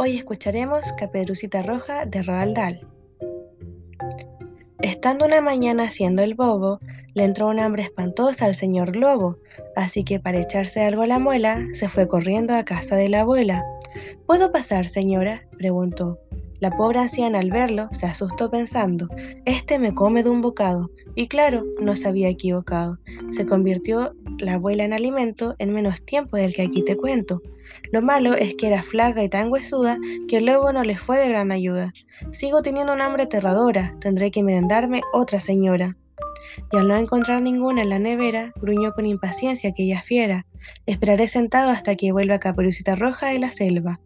Hoy escucharemos Caperucita Roja de Roald Dahl. Estando una mañana haciendo el bobo, le entró un hambre espantosa al señor Lobo, así que para echarse algo a la muela, se fue corriendo a casa de la abuela. ¿Puedo pasar, señora? preguntó. La pobre anciana al verlo se asustó pensando, este me come de un bocado, y claro, no se había equivocado. Se convirtió la abuela en alimento en menos tiempo del que aquí te cuento. Lo malo es que era flaca y tan huesuda que luego no le fue de gran ayuda. Sigo teniendo un hambre aterradora, tendré que merendarme otra señora. Y al no encontrar ninguna en la nevera, gruñó con impaciencia aquella fiera. Esperaré sentado hasta que vuelva Caperucita Roja de la selva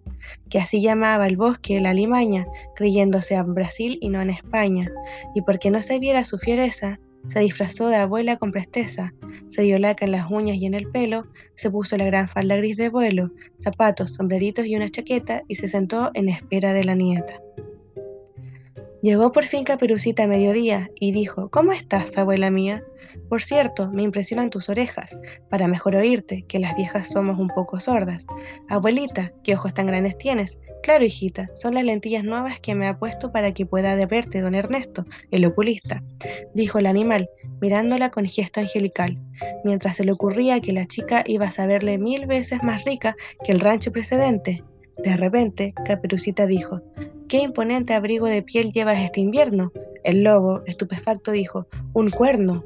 que así llamaba el bosque la limaña, creyéndose en Brasil y no en España, y porque no se viera su fiereza, se disfrazó de abuela con presteza, se dio laca en las uñas y en el pelo, se puso la gran falda gris de vuelo, zapatos, sombreritos y una chaqueta, y se sentó en espera de la nieta. Llegó por fin Caperucita a mediodía y dijo, ¿Cómo estás, abuela mía? Por cierto, me impresionan tus orejas, para mejor oírte, que las viejas somos un poco sordas. Abuelita, ¿qué ojos tan grandes tienes? Claro, hijita, son las lentillas nuevas que me ha puesto para que pueda verte don Ernesto, el oculista, dijo el animal, mirándola con gesto angelical, mientras se le ocurría que la chica iba a saberle mil veces más rica que el rancho precedente. De repente, Caperucita dijo, ¿Qué imponente abrigo de piel llevas este invierno? El lobo, estupefacto, dijo, un cuerno.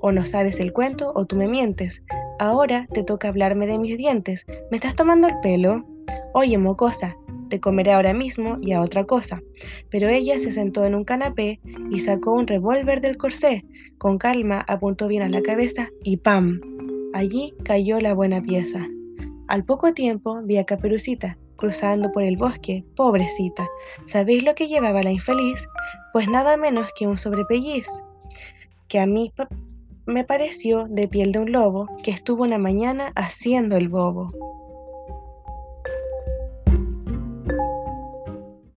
O no sabes el cuento o tú me mientes. Ahora te toca hablarme de mis dientes. ¿Me estás tomando el pelo? Oye, mocosa, te comeré ahora mismo y a otra cosa. Pero ella se sentó en un canapé y sacó un revólver del corsé. Con calma apuntó bien a la cabeza y ¡pam! Allí cayó la buena pieza. Al poco tiempo vi a Caperucita, cruzando por el bosque, pobrecita. ¿Sabéis lo que llevaba la infeliz? Pues nada menos que un sobrepelliz, que a mí me pareció de piel de un lobo, que estuvo una mañana haciendo el bobo.